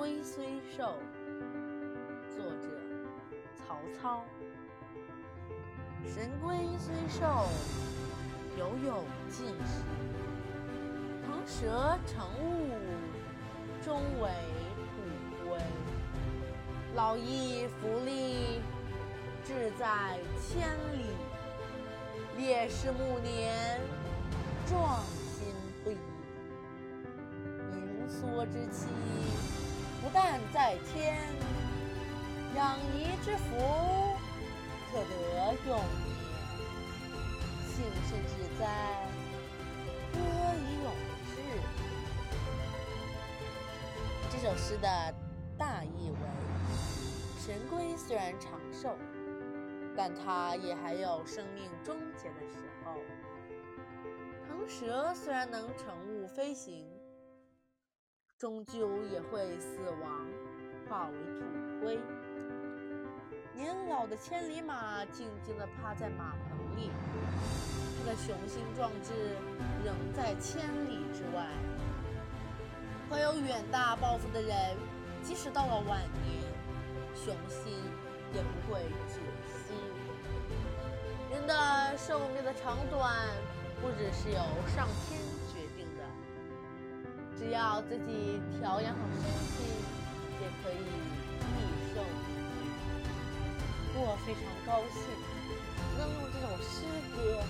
龟虽寿，作者曹操。神龟虽寿，犹有竟时。腾蛇乘雾，终为土灰。老骥伏枥，志在千里。烈士暮年，壮心不已。盈缩之期，不但在天，养怡之福，可得永年。幸甚至哉，歌以咏志。这首诗的大意为：神龟虽然长寿。但它也还有生命终结的时候。腾蛇虽然能乘雾飞行，终究也会死亡，化为土灰。年老的千里马静静地趴在马棚里，它的雄心壮志仍在千里之外。怀有远大抱负的人，即使到了晚年，雄心也不会止息。人的寿命的长短，不只是由上天，只要自己调养好身体，也可以益寿。我非常高兴能用这种诗歌